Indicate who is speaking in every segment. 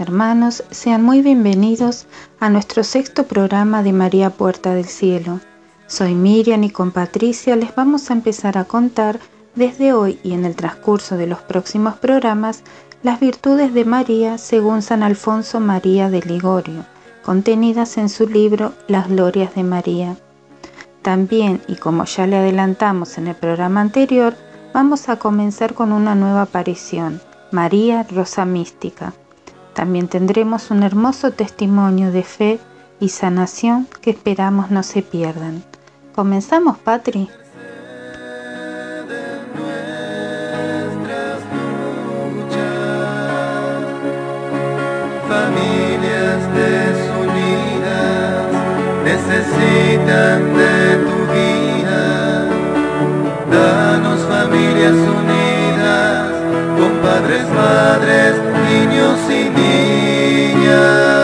Speaker 1: hermanos, sean muy bienvenidos a nuestro sexto programa de María Puerta del Cielo. Soy Miriam y con Patricia les vamos a empezar a contar desde hoy y en el transcurso de los próximos programas las virtudes de María según San Alfonso María de Ligorio, contenidas en su libro Las Glorias de María. También, y como ya le adelantamos en el programa anterior, vamos a comenzar con una nueva aparición, María Rosa Mística, también tendremos un hermoso testimonio de fe y sanación que esperamos no se pierdan. ¿Comenzamos, Patri?
Speaker 2: Familias desunidas necesitan de tu guía. Danos familias unidas padres, madres, niños y niñas.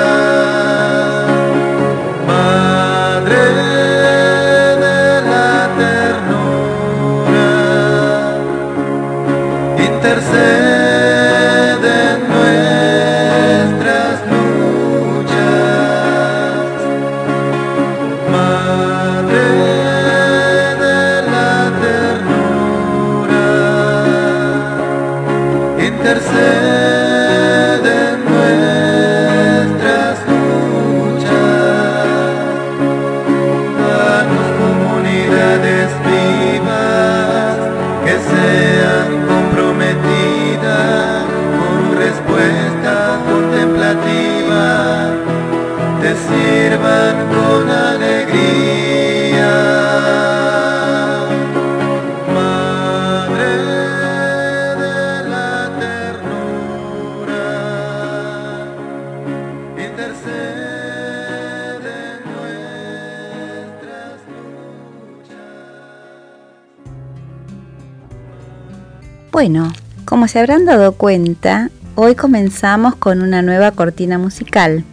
Speaker 1: Bueno, como se habrán dado cuenta, hoy comenzamos con una nueva cortina musical.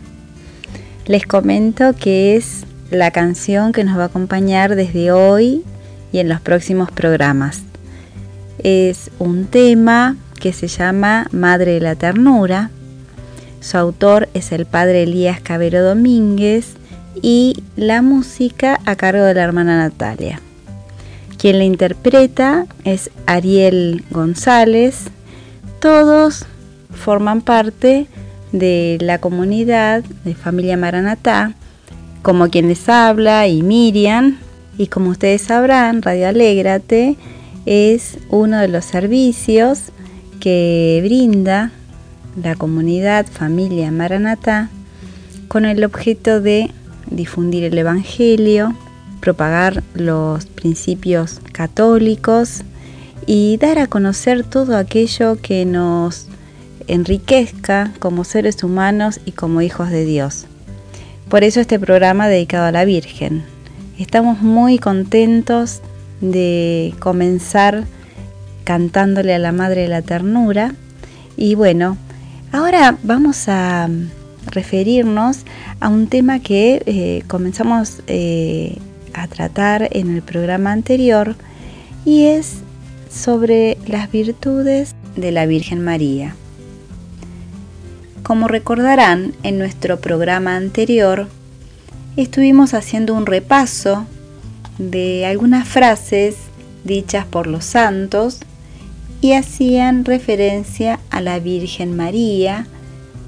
Speaker 1: Les comento que es la canción que nos va a acompañar desde hoy y en los próximos programas. Es un tema que se llama Madre de la Ternura. Su autor es el padre Elías Cabero Domínguez y la música a cargo de la hermana Natalia. Quien la interpreta es Ariel González. Todos forman parte de la comunidad de familia Maranatá, como quienes habla y Miriam. Y como ustedes sabrán, Radio Alégrate es uno de los servicios que brinda la comunidad familia Maranatá con el objeto de difundir el Evangelio, propagar los principios católicos y dar a conocer todo aquello que nos enriquezca como seres humanos y como hijos de Dios. Por eso este programa dedicado a la Virgen. Estamos muy contentos de comenzar cantándole a la Madre de la Ternura. Y bueno, ahora vamos a referirnos a un tema que eh, comenzamos eh, a tratar en el programa anterior y es sobre las virtudes de la Virgen María. Como recordarán, en nuestro programa anterior estuvimos haciendo un repaso de algunas frases dichas por los santos y hacían referencia a la Virgen María,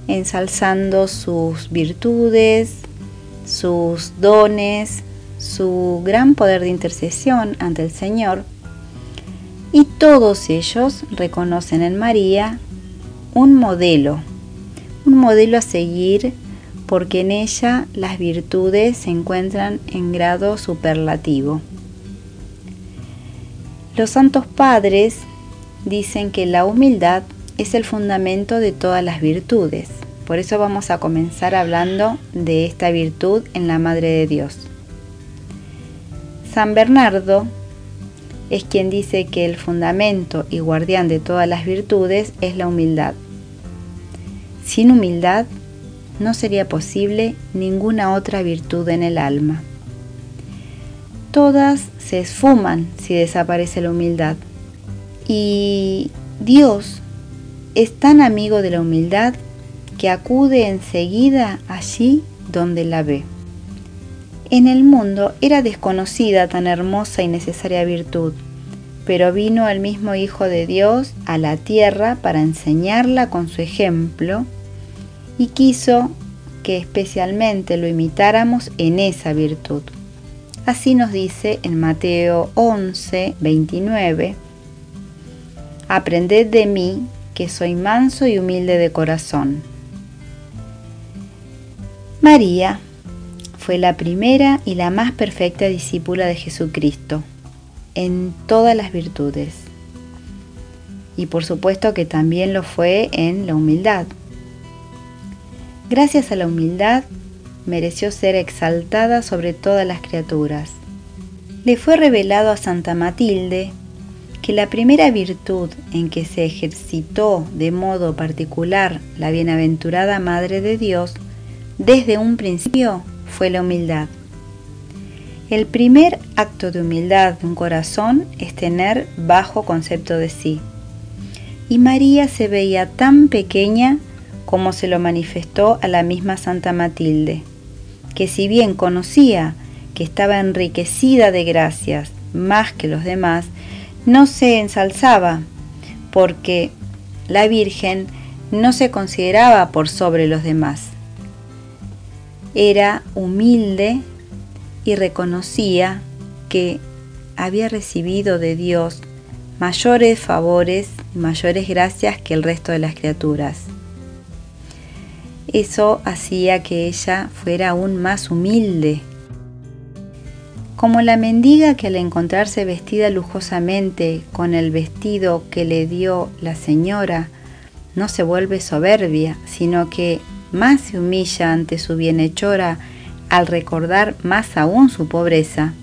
Speaker 1: ensalzando sus virtudes, sus dones, su gran poder de intercesión ante el Señor, y todos ellos reconocen en María un modelo, un modelo a seguir porque en ella las virtudes se encuentran en grado superlativo. Los santos padres dicen que la humildad es el fundamento de todas las virtudes. Por eso vamos a comenzar hablando de esta virtud en la Madre de Dios. San Bernardo es quien dice que el fundamento y guardián de todas las virtudes es la humildad. Sin humildad no sería posible ninguna otra virtud en el alma. Todas se esfuman si desaparece la humildad. Y Dios es tan amigo de la humildad que acude enseguida allí donde la ve. En el mundo era desconocida tan hermosa y necesaria virtud, pero vino el mismo Hijo de Dios a la tierra para enseñarla con su ejemplo y quiso que especialmente lo imitáramos en esa virtud. Así nos dice en Mateo 11, 29, Aprended de mí, que soy manso y humilde de corazón. María fue la primera y la más perfecta discípula de Jesucristo, en todas las virtudes. Y por supuesto que también lo fue en la humildad. Gracias a la humildad, mereció ser exaltada sobre todas las criaturas. Le fue revelado a Santa Matilde que la primera virtud en que se ejercitó de modo particular la bienaventurada Madre de Dios desde un principio fue la humildad. El primer acto de humildad de un corazón es tener bajo concepto de sí. Y María se veía tan pequeña como se lo manifestó a la misma Santa Matilde, que si bien conocía que estaba enriquecida de gracias más que los demás, no se ensalzaba, porque la Virgen no se consideraba por sobre los demás era humilde y reconocía que había recibido de Dios mayores favores y mayores gracias que el resto de las criaturas. Eso hacía que ella fuera aún más humilde. Como la mendiga que al encontrarse vestida lujosamente con el vestido que le dio la señora, no se vuelve soberbia, sino que más se humilla ante su bienhechora al recordar más aún su pobreza.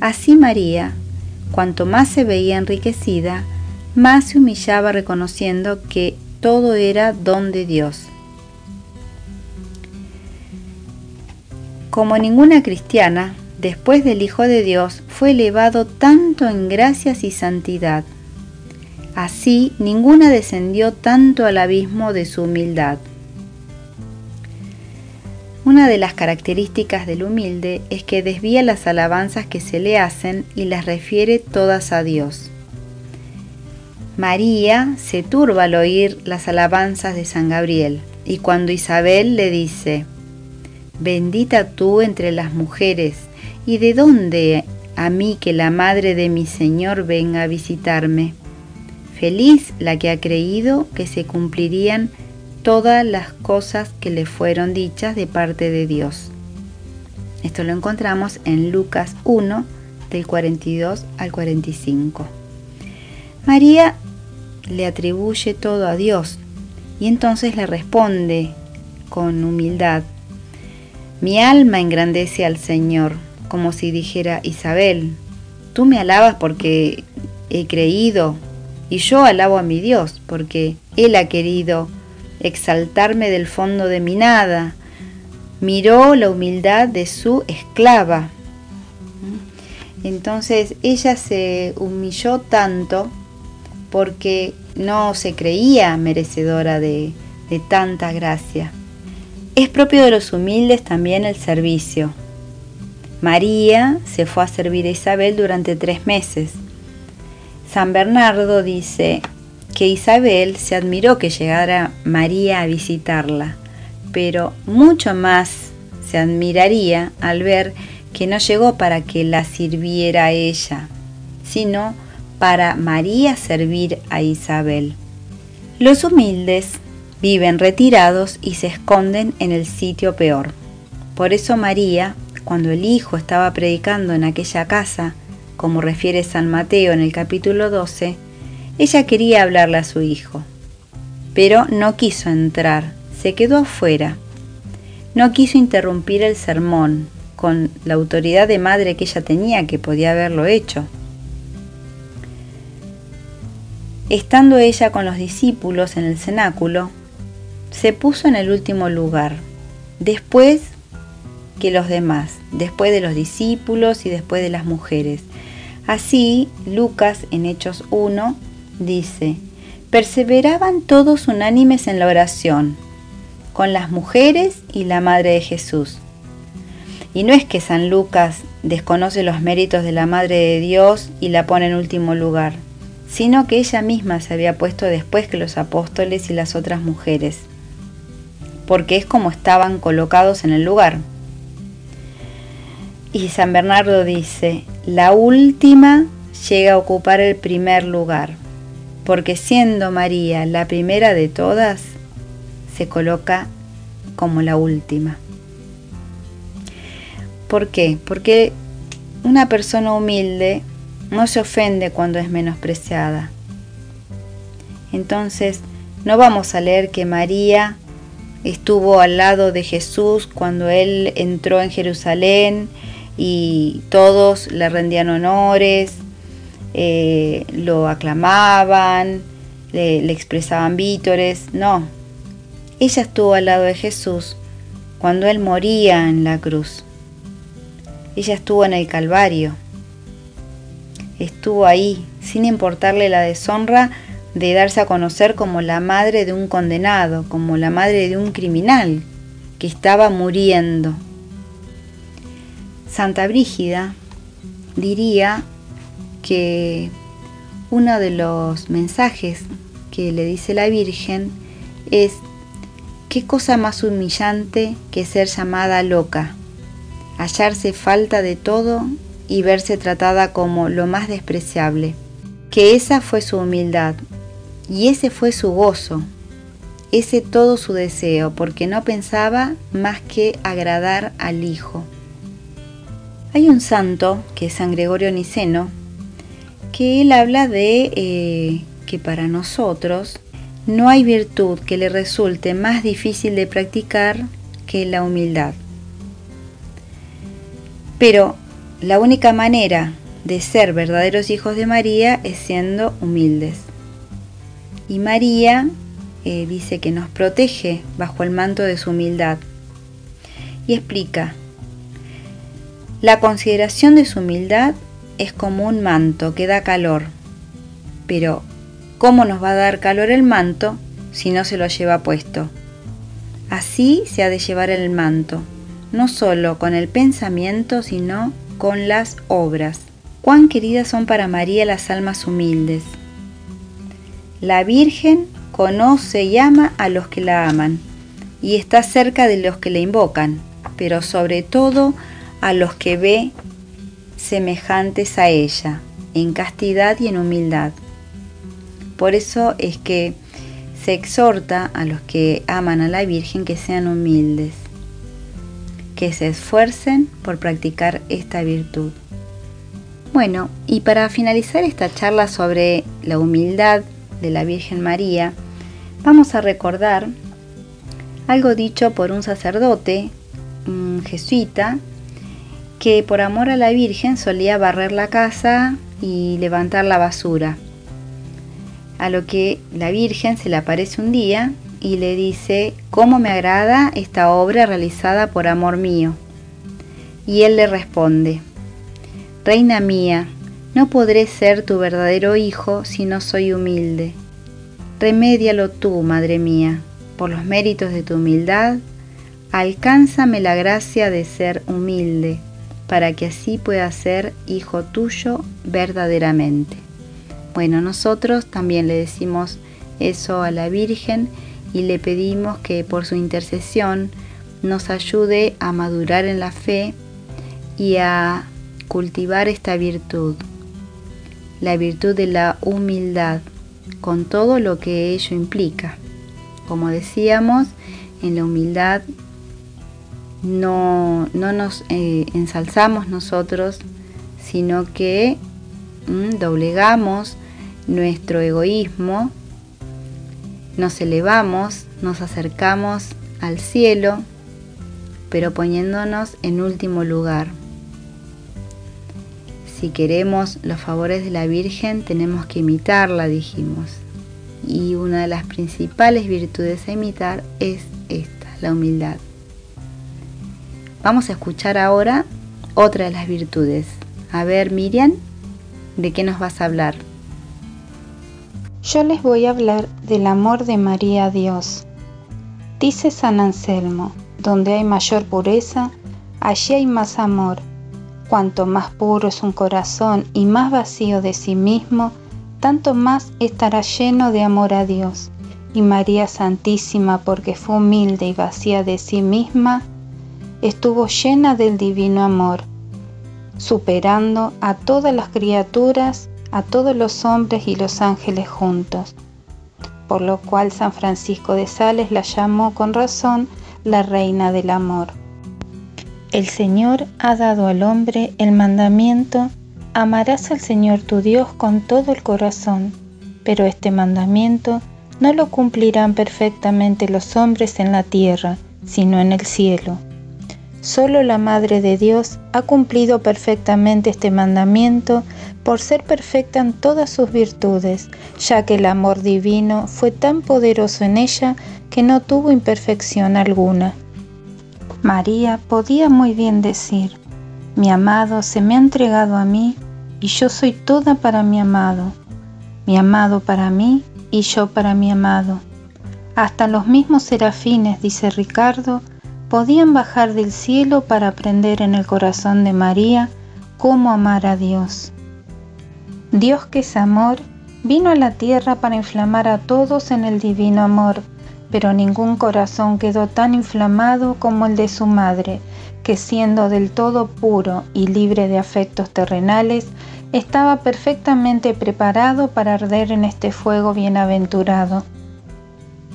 Speaker 1: Así María, cuanto más se veía enriquecida, más se humillaba reconociendo que todo era don de Dios. Como ninguna cristiana, después del Hijo de Dios fue elevado tanto en gracias y santidad. Así ninguna descendió tanto al abismo de su humildad. Una de las características del humilde es que desvía las alabanzas que se le hacen y las refiere todas a Dios. María se turba al oír las alabanzas de San Gabriel y cuando Isabel le dice, Bendita tú entre las mujeres, ¿y de dónde a mí que la madre de mi Señor venga a visitarme? Feliz la que ha creído que se cumplirían todas las cosas que le fueron dichas de parte de Dios. Esto lo encontramos en Lucas 1, del 42 al 45. María le atribuye todo a Dios y entonces le responde con humildad, mi alma engrandece al Señor, como si dijera Isabel, tú me alabas porque he creído y yo alabo a mi Dios porque Él ha querido exaltarme del fondo de mi nada. Miró la humildad de su esclava. Entonces ella se humilló tanto porque no se creía merecedora de, tanta gracia. Es propio de los humildes también el servicio. María se fue a servir a Isabel durante tres meses. San Bernardo dice, que Isabel se admiró que llegara María a visitarla, pero mucho más se admiraría al ver que no llegó para que la sirviera ella, sino para María servir a Isabel. Los humildes viven retirados y se esconden en el sitio peor. Por eso María, cuando el Hijo estaba predicando en aquella casa, como refiere San Mateo en el capítulo 12, ella quería hablarle a su hijo, pero no quiso entrar, se quedó afuera. No quiso interrumpir el sermón, con la autoridad de madre que ella tenía, que podía haberlo hecho. Estando ella con los discípulos en el cenáculo, se puso en el último lugar, después que los demás, después de los discípulos y después de las mujeres. Así, Lucas en Hechos 1 dice, perseveraban todos unánimes en la oración, con las mujeres y la Madre de Jesús. Y no es que San Lucas desconoce los méritos de la Madre de Dios y la pone en último lugar, sino que ella misma se había puesto después que los apóstoles y las otras mujeres, porque es como estaban colocados en el lugar. Y San Bernardo dice, la última llega a ocupar el primer lugar porque siendo María la primera de todas, se coloca como la última. ¿Por qué? Porque una persona humilde no se ofende cuando es menospreciada. Entonces, no vamos a leer que María estuvo al lado de Jesús cuando él entró en Jerusalén y todos le rendían honores eh, lo aclamaban, le expresaban vítores, no. Ella estuvo al lado de Jesús cuando Él moría en la cruz. Ella estuvo en el Calvario. Estuvo ahí, sin importarle la deshonra de darse a conocer como la madre de un condenado, como la madre de un criminal que estaba muriendo. Santa Brígida diría que uno de los mensajes que le dice la Virgen es, ¿qué cosa más humillante que ser llamada loca? Hallarse falta de todo y verse tratada como lo más despreciable. Que esa fue su humildad y ese fue su gozo, ese todo su deseo, porque no pensaba más que agradar al Hijo. Hay un santo, que es San Gregorio Niceno, que él habla de eh, que para nosotros no hay virtud que le resulte más difícil de practicar que la humildad. Pero la única manera de ser verdaderos hijos de María es siendo humildes. Y María eh, dice que nos protege bajo el manto de su humildad. Y explica, la consideración de su humildad es como un manto que da calor. Pero, ¿cómo nos va a dar calor el manto si no se lo lleva puesto? Así se ha de llevar el manto, no solo con el pensamiento, sino con las obras. Cuán queridas son para María las almas humildes. La Virgen conoce y ama a los que la aman y está cerca de los que le invocan, pero sobre todo a los que ve semejantes a ella, en castidad y en humildad. Por eso es que se exhorta a los que aman a la Virgen que sean humildes, que se esfuercen por practicar esta virtud. Bueno, y para finalizar esta charla sobre la humildad de la Virgen María, vamos a recordar algo dicho por un sacerdote, un jesuita, que por amor a la Virgen solía barrer la casa y levantar la basura. A lo que la Virgen se le aparece un día y le dice, ¿cómo me agrada esta obra realizada por amor mío? Y él le responde, Reina mía, no podré ser tu verdadero hijo si no soy humilde. Remédialo tú, madre mía, por los méritos de tu humildad, alcánzame la gracia de ser humilde para que así pueda ser hijo tuyo verdaderamente. Bueno, nosotros también le decimos eso a la Virgen y le pedimos que por su intercesión nos ayude a madurar en la fe y a cultivar esta virtud, la virtud de la humildad, con todo lo que ello implica. Como decíamos, en la humildad no, nos eh, ensalzamos nosotros, sino que mm, doblegamos nuestro egoísmo, nos elevamos, nos acercamos al cielo, pero poniéndonos en último lugar. Si queremos los favores de la Virgen, tenemos que imitarla, dijimos. Y una de las principales virtudes a imitar es esta, la humildad. Vamos a escuchar ahora otra de las virtudes. A ver, Miriam, ¿de qué nos vas a hablar? Yo les voy a hablar del amor de María a Dios. Dice San Anselmo, donde hay mayor pureza, allí hay más amor. Cuanto más puro es un corazón y más vacío de sí mismo, tanto más estará lleno de amor a Dios. Y María Santísima, porque fue humilde y vacía de sí misma, estuvo llena del divino amor, superando a todas las criaturas, a todos los hombres y los ángeles juntos, por lo cual San Francisco de Sales la llamó con razón la Reina del Amor. El Señor ha dado al hombre el mandamiento, amarás al Señor tu Dios con todo el corazón, pero este mandamiento no lo cumplirán perfectamente los hombres en la tierra, sino en el cielo. Solo la Madre de Dios ha cumplido perfectamente este mandamiento por ser perfecta en todas sus virtudes, ya que el amor divino fue tan poderoso en ella que no tuvo imperfección alguna. María podía muy bien decir, mi amado se me ha entregado a mí y yo soy toda para mi amado, mi amado para mí y yo para mi amado. Hasta los mismos serafines, dice Ricardo, podían bajar del cielo para aprender en el corazón de María cómo amar a Dios. Dios que es amor, vino a la tierra para inflamar a todos en el divino amor, pero ningún corazón quedó tan inflamado como el de su madre, que siendo del todo puro y libre de afectos terrenales, estaba perfectamente preparado para arder en este fuego bienaventurado.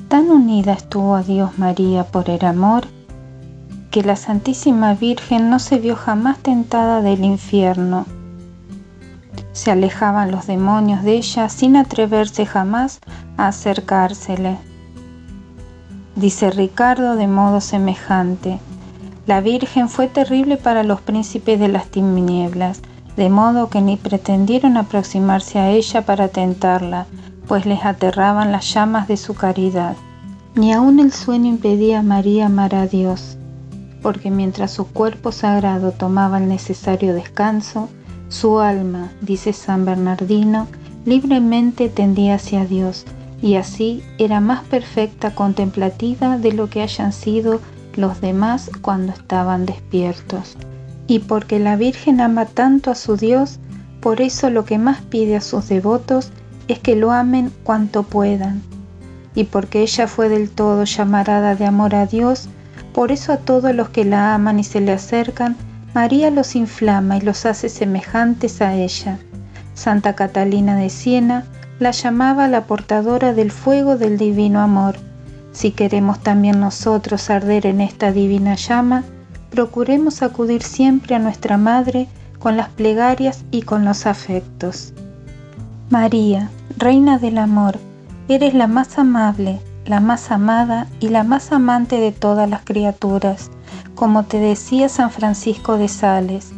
Speaker 1: Tan unida estuvo a Dios María por el amor, que la Santísima Virgen no se vio jamás tentada del infierno. Se alejaban los demonios de ella sin atreverse jamás a acercársele. Dice Ricardo de modo semejante, la Virgen fue terrible para los príncipes de las tinieblas, de modo que ni pretendieron aproximarse a ella para tentarla, pues les aterraban las llamas de su caridad. Ni aun el sueño impedía a María amar a Dios porque mientras su cuerpo sagrado tomaba el necesario descanso, su alma, dice San Bernardino, libremente tendía hacia Dios y así era más perfecta contemplativa de lo que hayan sido los demás cuando estaban despiertos. Y porque la Virgen ama tanto a su Dios, por eso lo que más pide a sus devotos es que lo amen cuanto puedan. Y porque ella fue del todo llamarada de amor a Dios, por eso a todos los que la aman y se le acercan, María los inflama y los hace semejantes a ella. Santa Catalina de Siena la llamaba la portadora del fuego del divino amor. Si queremos también nosotros arder en esta divina llama, procuremos acudir siempre a nuestra Madre con las plegarias y con los afectos. María, Reina del Amor, eres la más amable, la más amada y la más amante de todas las criaturas, como te decía San Francisco de Sales.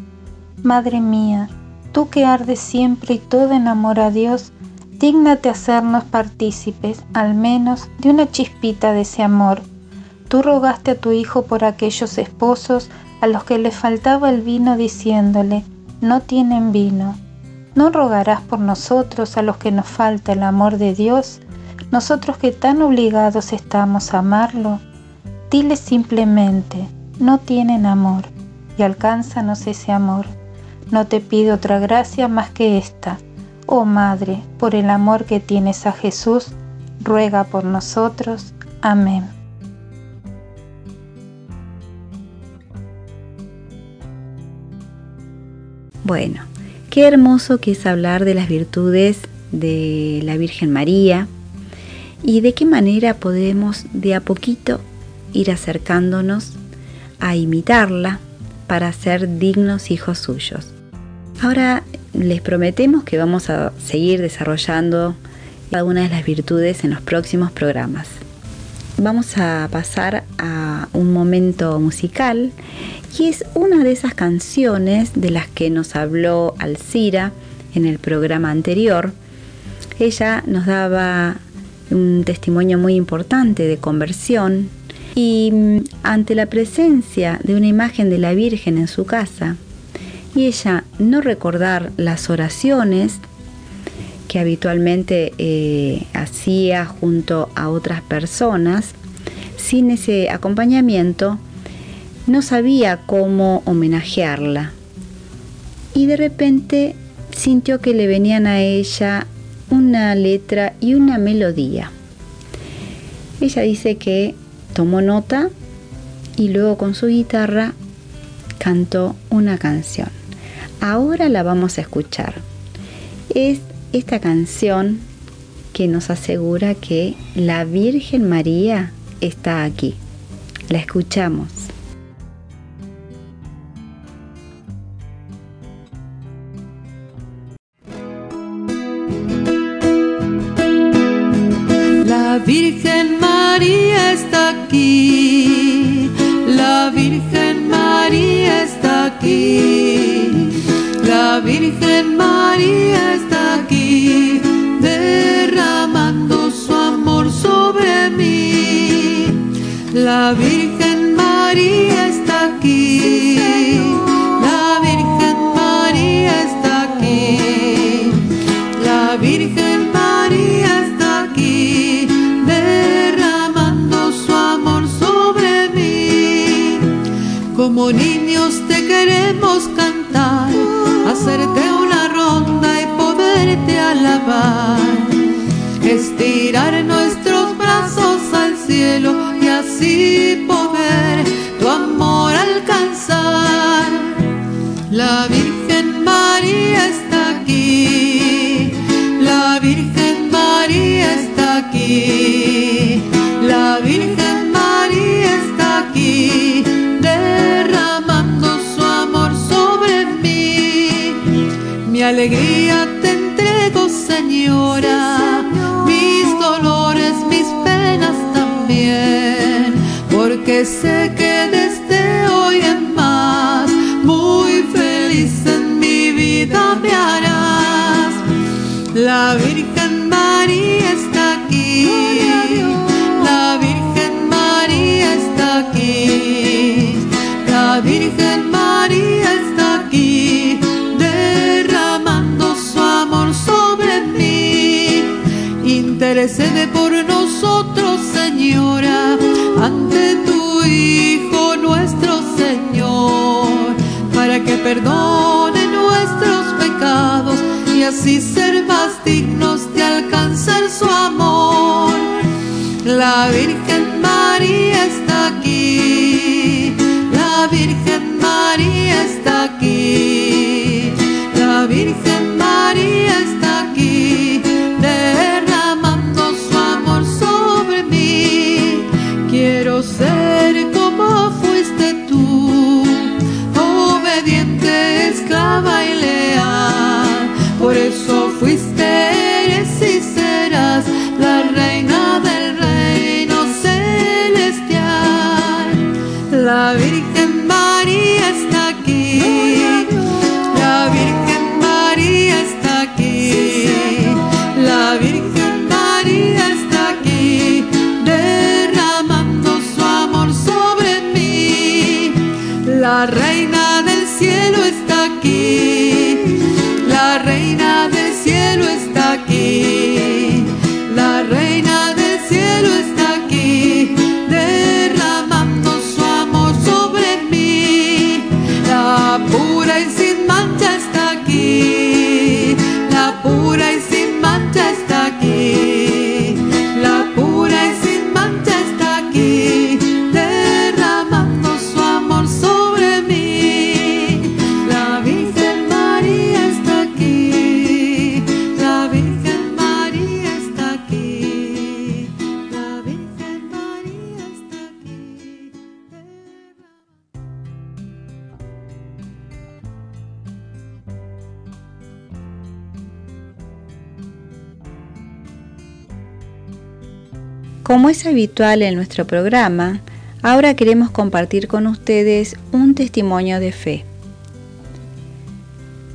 Speaker 1: Madre mía, tú que ardes siempre y todo en amor a Dios, dignate hacernos partícipes, al menos, de una chispita de ese amor. Tú rogaste a tu hijo por aquellos esposos a los que le faltaba el vino diciéndole, no tienen vino. ¿No rogarás por nosotros a los que nos falta el amor de Dios? Nosotros que tan obligados estamos a amarlo, dile simplemente, no tienen amor, y alcánzanos ese amor. No te pido otra gracia más que esta. Oh Madre, por el amor que tienes a Jesús, ruega por nosotros. Amén. Bueno, qué hermoso que es hablar de las virtudes de la Virgen María, y de qué manera podemos de a poquito ir acercándonos a imitarla para ser dignos hijos suyos. Ahora les prometemos que vamos a seguir desarrollando cada una de las virtudes en los próximos programas. Vamos a pasar a un momento musical y es una de esas canciones de las que nos habló Alcira en el programa anterior. Ella nos daba un testimonio muy importante de conversión. Y mm, ante la presencia de una imagen de la Virgen en su casa, y ella no recordar las oraciones que habitualmente eh, hacía junto a otras personas, sin ese acompañamiento, no sabía cómo homenajearla. Y de repente sintió que le venían a ella una letra y una melodía. Ella dice que tomó nota y luego con su guitarra cantó una canción. Ahora la vamos a escuchar. Es esta canción que nos asegura que la Virgen María está aquí. La escuchamos.
Speaker 2: la Virgen María está aquí, la Virgen María está aquí, derramando su amor sobre mí, la Virgen María está Como niños te queremos cantar, hacerte una ronda y poderte alabar. Estirar nuestros brazos al cielo y así poder tu amor alcanzar. La Virgen María está mis dolores, mis penas también, porque sé que cede por nosotros, Señora, ante tu Hijo nuestro Señor, para que perdone nuestros pecados y así ser más dignos de alcanzar su amor. La Virgen María está aquí, la Virgen María está aquí, la Virgen María fuiste, y serás la reina del reino celestial. La Virgen María está aquí. La Virgen María está aquí. La Virgen María está aquí, derramando su amor sobre mí. La reina del cielo está aquí. La reina Como es habitual en nuestro programa, ahora queremos compartir con ustedes un testimonio de fe.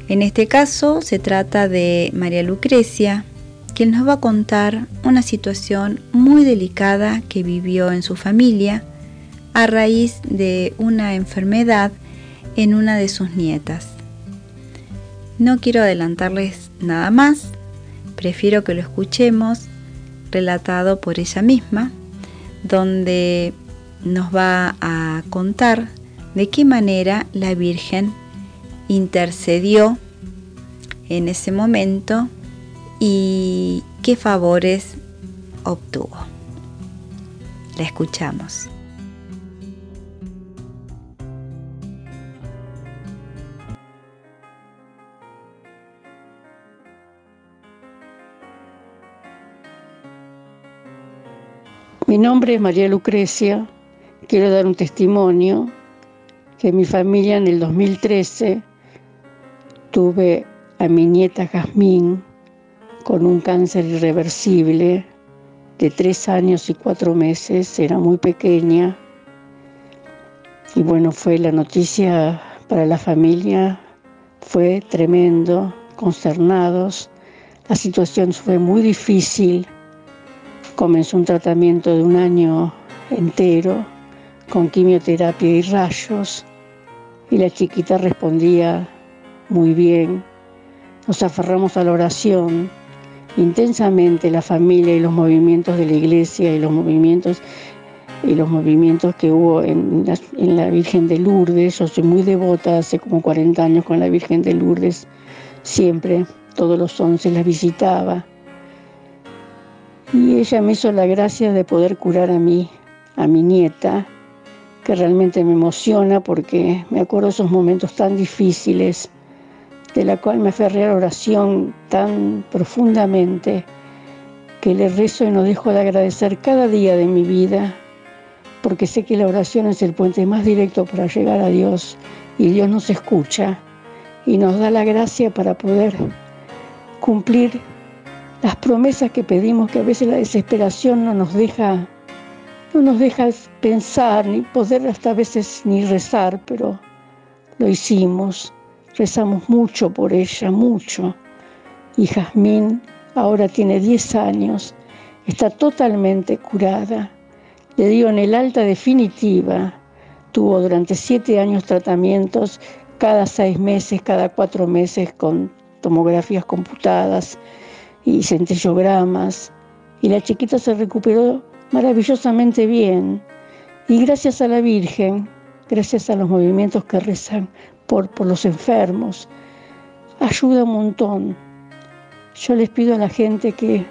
Speaker 2: En este caso se trata de María Lucrecia, quien nos va a contar una situación muy delicada que vivió en su familia a raíz de una enfermedad en una de sus nietas. No quiero adelantarles nada más, prefiero que lo escuchemos relatado por ella misma, donde nos va a contar de qué manera la Virgen intercedió en ese momento y qué favores obtuvo. La escuchamos.
Speaker 3: Mi nombre es María Lucrecia. Quiero dar un testimonio que mi familia en el 2013 tuve a mi nieta Jazmín con un cáncer irreversible de tres años y cuatro meses, era muy pequeña. Y bueno, fue la noticia para la familia, fue tremendo, consternados. La situación fue muy difícil Comenzó un tratamiento de un año entero con quimioterapia y rayos y la chiquita respondía muy bien. Nos aferramos a la oración. Intensamente la familia y los movimientos de la iglesia y los movimientos y los movimientos que hubo en la, Virgen de Lourdes. Yo soy muy devota hace como 40 años con la Virgen de Lourdes. Siempre, todos los 11 la visitaba. Y ella me hizo la gracia de poder curar a mí, a mi nieta, que realmente me emociona porque me acuerdo esos momentos tan difíciles, de la cual me aferré a la oración tan profundamente, que le rezo y no dejo de agradecer cada día de mi vida, porque sé que la oración es el puente más directo para llegar a Dios y Dios nos escucha y nos da la gracia para poder cumplir las promesas que pedimos, que a veces la desesperación no nos deja, no nos deja pensar, ni poder hasta a veces ni rezar, pero lo hicimos, rezamos mucho por ella, mucho. Y Jazmín ahora tiene 10 años, está totalmente curada. Le en el alta definitiva. Tuvo durante siete años tratamientos cada 6 meses, cada 4 meses con tomografías computadas, y centellogramas, y la chiquita se recuperó maravillosamente bien. Y gracias a la Virgen, gracias a los movimientos que rezan por, por los enfermos, ayuda un montón. Yo les pido a la gente que,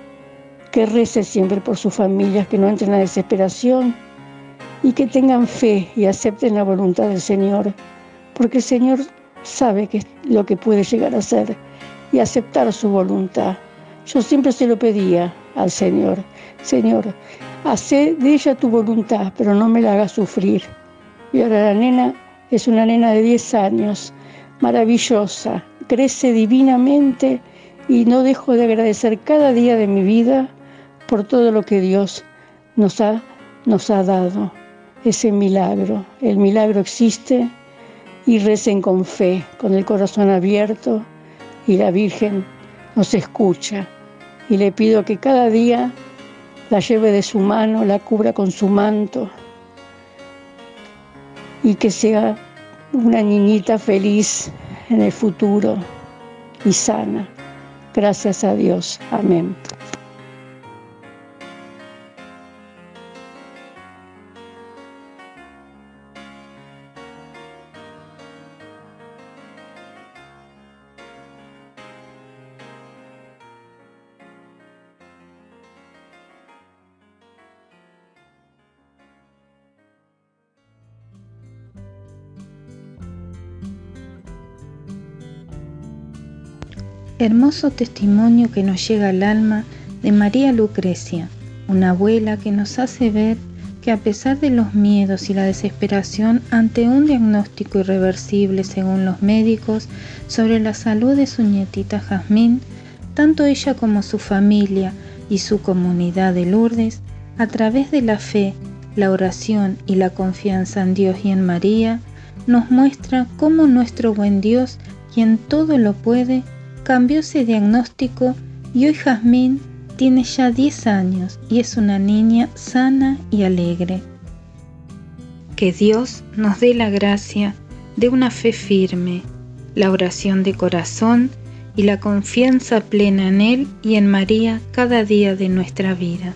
Speaker 3: que rece siempre por sus familias, que no entren en la desesperación y que tengan fe y acepten la voluntad del Señor, porque el Señor sabe que lo que puede llegar a ser y aceptar su voluntad. Yo siempre se lo pedía al Señor. Señor, hacé de ella tu voluntad, pero no me la hagas sufrir. Y ahora la nena es una nena de 10 años, maravillosa, crece divinamente y no dejo de agradecer cada día de mi vida por todo lo que Dios nos ha, nos ha dado. Ese milagro, el milagro existe y recen con fe, con el corazón abierto y la Virgen nos escucha y le pido que cada día la lleve de su mano, la cubra con su manto y que sea una niñita feliz en el futuro y sana. Gracias a Dios. Amén.
Speaker 1: Hermoso
Speaker 4: testimonio que nos llega al alma de María Lucrecia, una abuela que nos hace ver que a pesar de los miedos y la desesperación ante un diagnóstico irreversible según los médicos sobre la salud de su nietita Jazmín, tanto ella como su familia y su comunidad de Lourdes, a través de la fe, la oración y la confianza en Dios y en María, nos muestra cómo nuestro buen Dios, quien todo lo puede, ese diagnóstico y hoy Jazmín tiene ya 10 años y es una niña sana y alegre. Que Dios nos dé la gracia de una fe firme, la oración de corazón y la confianza plena en Él y en María cada día de nuestra vida.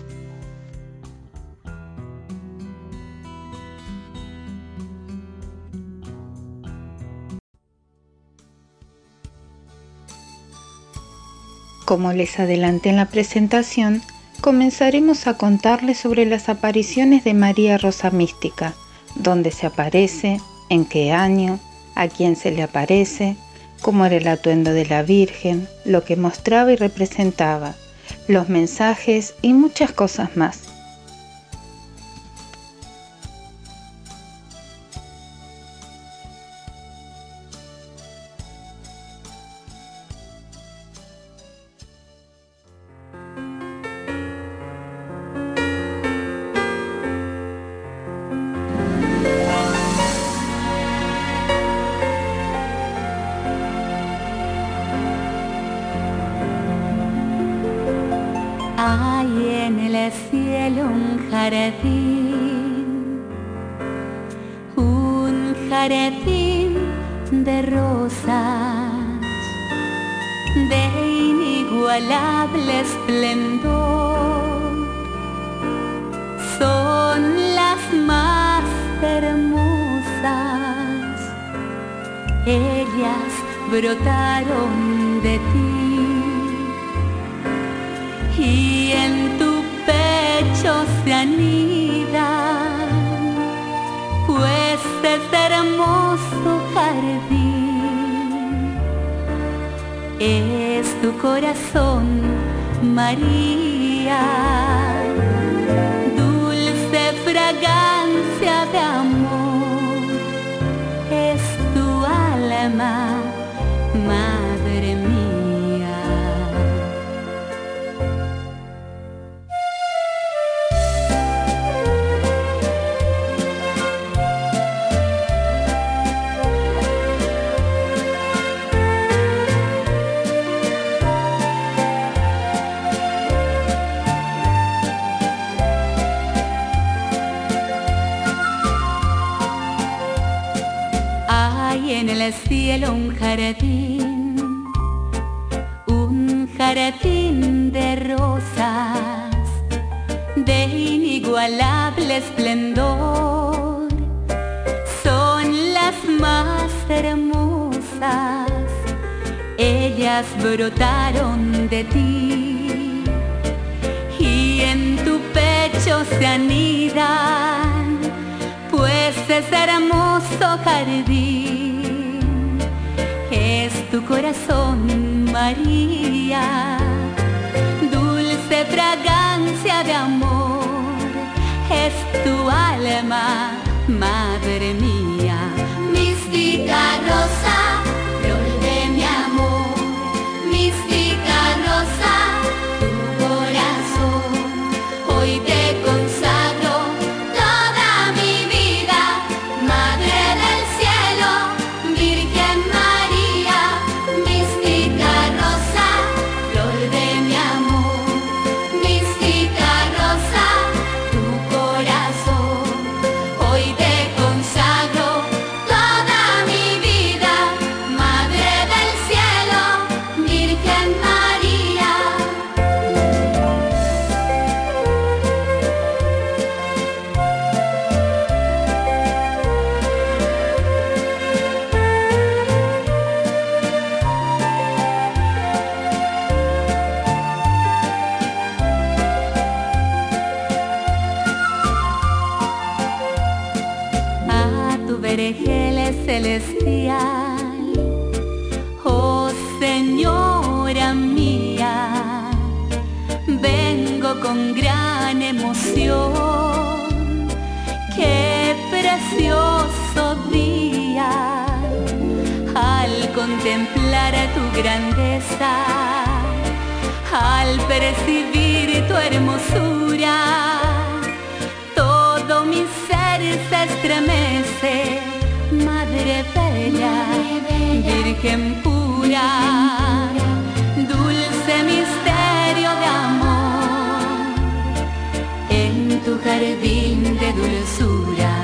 Speaker 4: Como les adelanté en la presentación, comenzaremos a contarles sobre las apariciones de María Rosa Mística, dónde se aparece, en qué año, a quién se le aparece, cómo era el atuendo de la Virgen, lo que mostraba y representaba, los mensajes y muchas cosas más.
Speaker 5: brotaron de ti y en tu pecho se anida pues es hermoso jardín es tu corazón, María, dulce fragancia de amor es tu alma. un jardín, un jardín de rosas, de inigualable esplendor. Son las más hermosas, ellas brotaron de ti y en tu pecho se anidan, pues es hermoso jardín corazón, María, dulce fragancia de amor, es tu alma, madre mía, mística rosa. a tu grandeza, al percibir tu hermosura, todo mi ser se estremece, Madre Bella, Virgen pura, dulce misterio de amor, en tu jardín de dulzura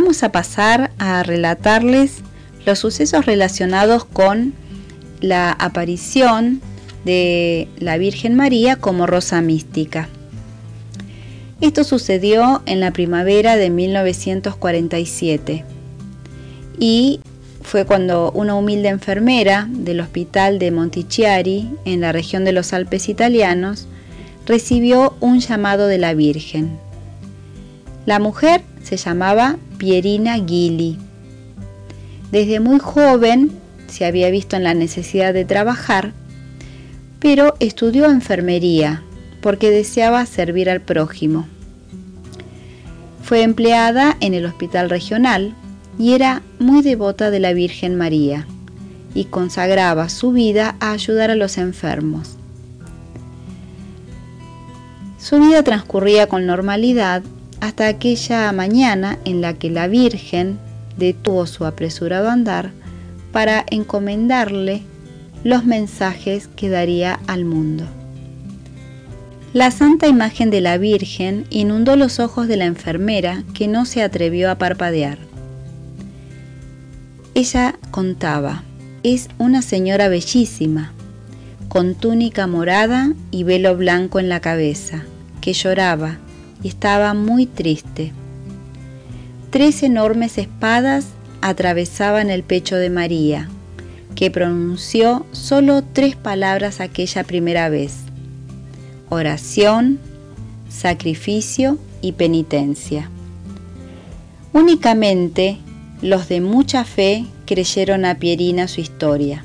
Speaker 1: vamos a pasar a relatarles los sucesos relacionados con la aparición de la Virgen María como Rosa Mística. Esto sucedió en la primavera de 1947 y fue cuando una humilde enfermera del hospital de Montichiari, en la región de los Alpes italianos, recibió un llamado de la Virgen la mujer se llamaba Pierina Gili. Desde muy joven se había visto en la necesidad de trabajar, pero estudió enfermería porque deseaba servir al prójimo. Fue empleada en el hospital regional y era muy devota de la Virgen María y consagraba su vida a ayudar a los enfermos. Su vida transcurría con normalidad hasta aquella mañana en la que la Virgen detuvo su apresurado andar para encomendarle los mensajes que daría al mundo. La santa imagen de la Virgen inundó los ojos de la enfermera que no se atrevió a parpadear. Ella contaba, es una señora bellísima, con túnica morada y velo blanco en la cabeza, que lloraba y estaba muy triste. Tres enormes espadas atravesaban el pecho de María, que pronunció solo tres palabras aquella primera vez. Oración, sacrificio y penitencia. Únicamente los de mucha fe creyeron a Pierina su historia.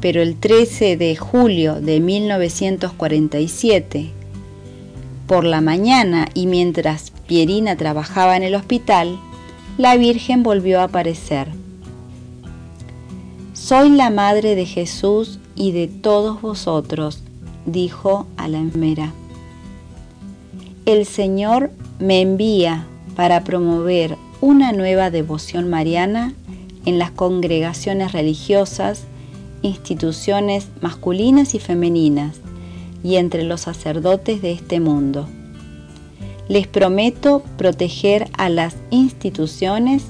Speaker 1: Pero el 13 de julio de 1947, por la mañana y mientras Pierina trabajaba en el hospital, la Virgen volvió a aparecer. Soy la madre de Jesús y de todos vosotros, dijo a la enfermera. El Señor me envía para promover una nueva devoción mariana en las congregaciones religiosas, instituciones masculinas y femeninas, y entre los sacerdotes de este mundo. Les prometo proteger a las instituciones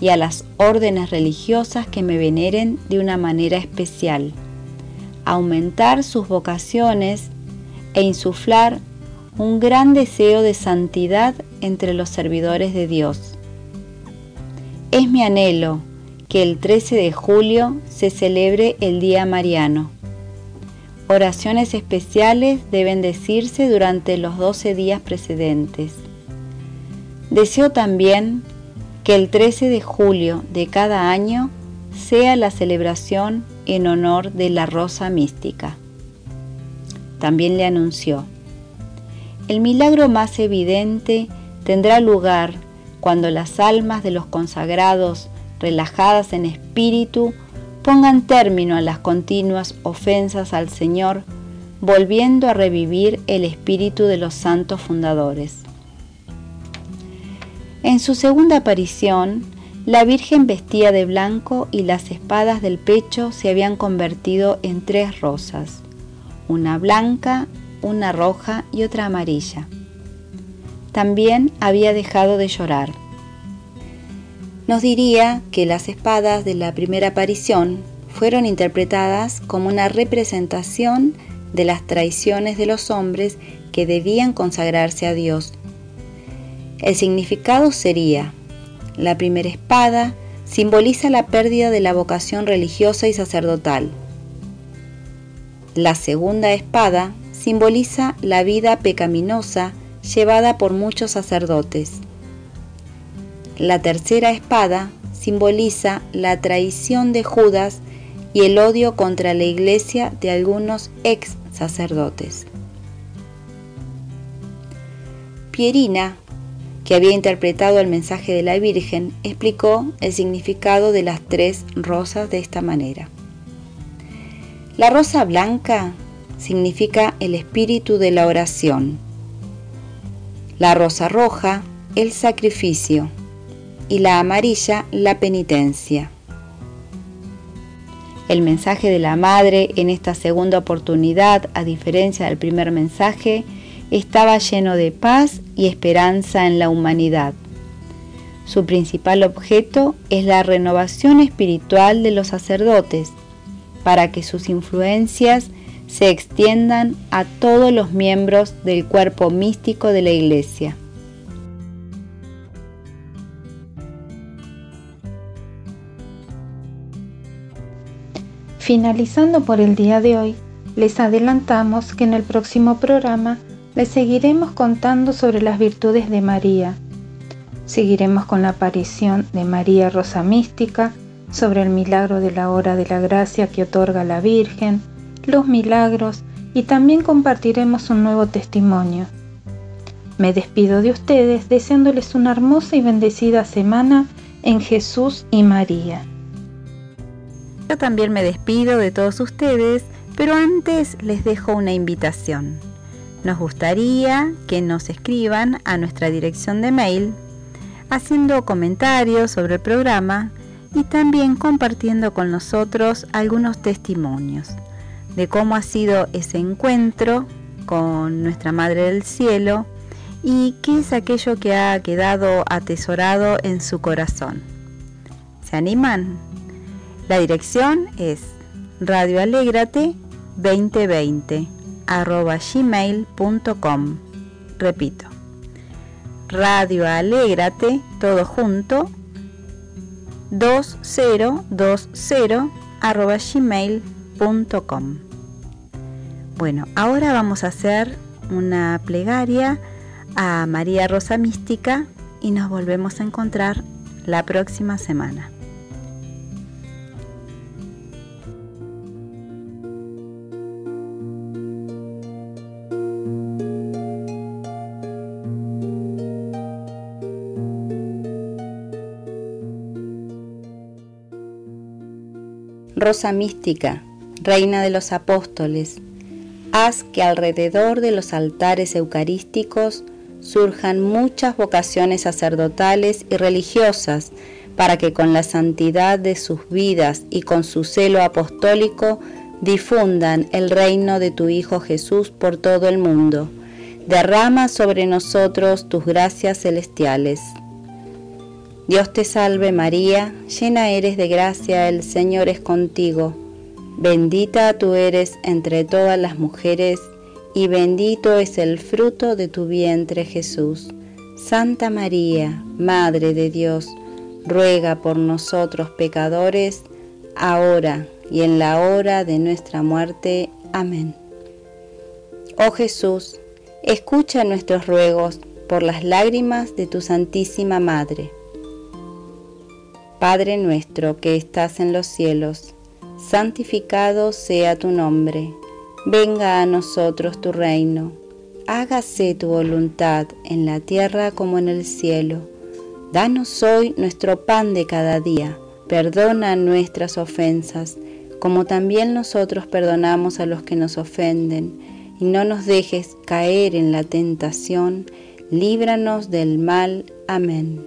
Speaker 1: y a las órdenes religiosas que me veneren de una manera especial, aumentar sus vocaciones e insuflar un gran deseo de santidad entre los servidores de Dios. Es mi anhelo que el 13 de julio se celebre el Día Mariano Oraciones especiales deben decirse durante los 12 días precedentes. Deseo también que el 13 de julio de cada año sea la celebración en honor de la Rosa Mística. También le anunció, el milagro más evidente tendrá lugar cuando las almas de los consagrados, relajadas en espíritu, pongan término a las continuas ofensas al Señor, volviendo a revivir el espíritu de los santos fundadores. En su segunda aparición, la Virgen vestía de blanco y las espadas del pecho se habían convertido en tres rosas, una blanca, una roja y otra amarilla. También había dejado de llorar nos diría que las espadas de la primera aparición fueron interpretadas como una representación de las traiciones de los hombres que debían consagrarse a Dios. El significado sería, la primera espada simboliza la pérdida de la vocación religiosa y sacerdotal. La segunda espada simboliza la vida pecaminosa llevada por muchos sacerdotes. La tercera espada simboliza la traición de Judas y el odio contra la iglesia de algunos ex sacerdotes. Pierina, que había interpretado el mensaje de la Virgen, explicó el significado de las tres rosas de esta manera. La rosa blanca significa el espíritu de la oración. La rosa roja, el sacrificio y la amarilla la penitencia. El mensaje de la madre en esta segunda oportunidad, a diferencia del primer mensaje, estaba lleno de paz y esperanza en la humanidad. Su principal objeto es la renovación espiritual de los sacerdotes, para que sus influencias se extiendan a todos los miembros del cuerpo místico de la Iglesia.
Speaker 4: Finalizando por el día de hoy, les adelantamos que en el próximo programa les seguiremos contando sobre las virtudes de María. Seguiremos con la aparición de María Rosa Mística, sobre el milagro de la hora de la gracia que otorga la Virgen, los milagros y también compartiremos un nuevo testimonio. Me despido de ustedes deseándoles una hermosa y bendecida semana en Jesús y María.
Speaker 1: Yo también me despido de todos ustedes, pero antes les dejo una invitación. Nos gustaría que nos escriban a nuestra dirección de mail haciendo comentarios sobre el programa y también compartiendo con nosotros algunos testimonios de cómo ha sido ese encuentro con nuestra Madre del Cielo y qué es aquello que ha quedado atesorado en su corazón. ¿Se animan? La dirección es radioalégrate 2020 Repito, radioalégrate todo junto 2020 Bueno, ahora vamos a hacer una plegaria a María Rosa Mística y nos volvemos a encontrar la próxima semana. Rosa mística, reina de los apóstoles, haz que alrededor de los altares eucarísticos surjan muchas vocaciones sacerdotales y religiosas para que con la santidad de sus vidas y con su celo apostólico difundan el reino de tu Hijo Jesús por todo el mundo. Derrama sobre nosotros tus gracias celestiales. Dios te salve María, llena eres de gracia, el Señor es contigo. Bendita tú eres entre todas las mujeres, y bendito es el fruto de tu vientre Jesús. Santa María, Madre de Dios, ruega por nosotros pecadores, ahora y en la hora de nuestra muerte. Amén. Oh Jesús, escucha nuestros ruegos por las lágrimas de tu Santísima Madre Padre nuestro que estás en los cielos, santificado sea tu nombre, venga a nosotros tu reino, hágase tu voluntad en la tierra como en el cielo. Danos hoy nuestro pan de cada día, perdona nuestras ofensas, como también nosotros perdonamos a los que nos ofenden, y no nos dejes caer en la tentación, líbranos del mal. Amén.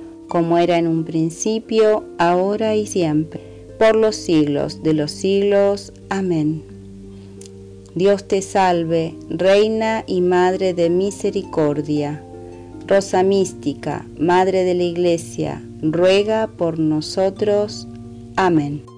Speaker 1: como era en un principio, ahora y siempre, por los siglos de los siglos. Amén. Dios te salve, Reina y Madre de Misericordia. Rosa Mística, Madre de la Iglesia, ruega por nosotros. Amén.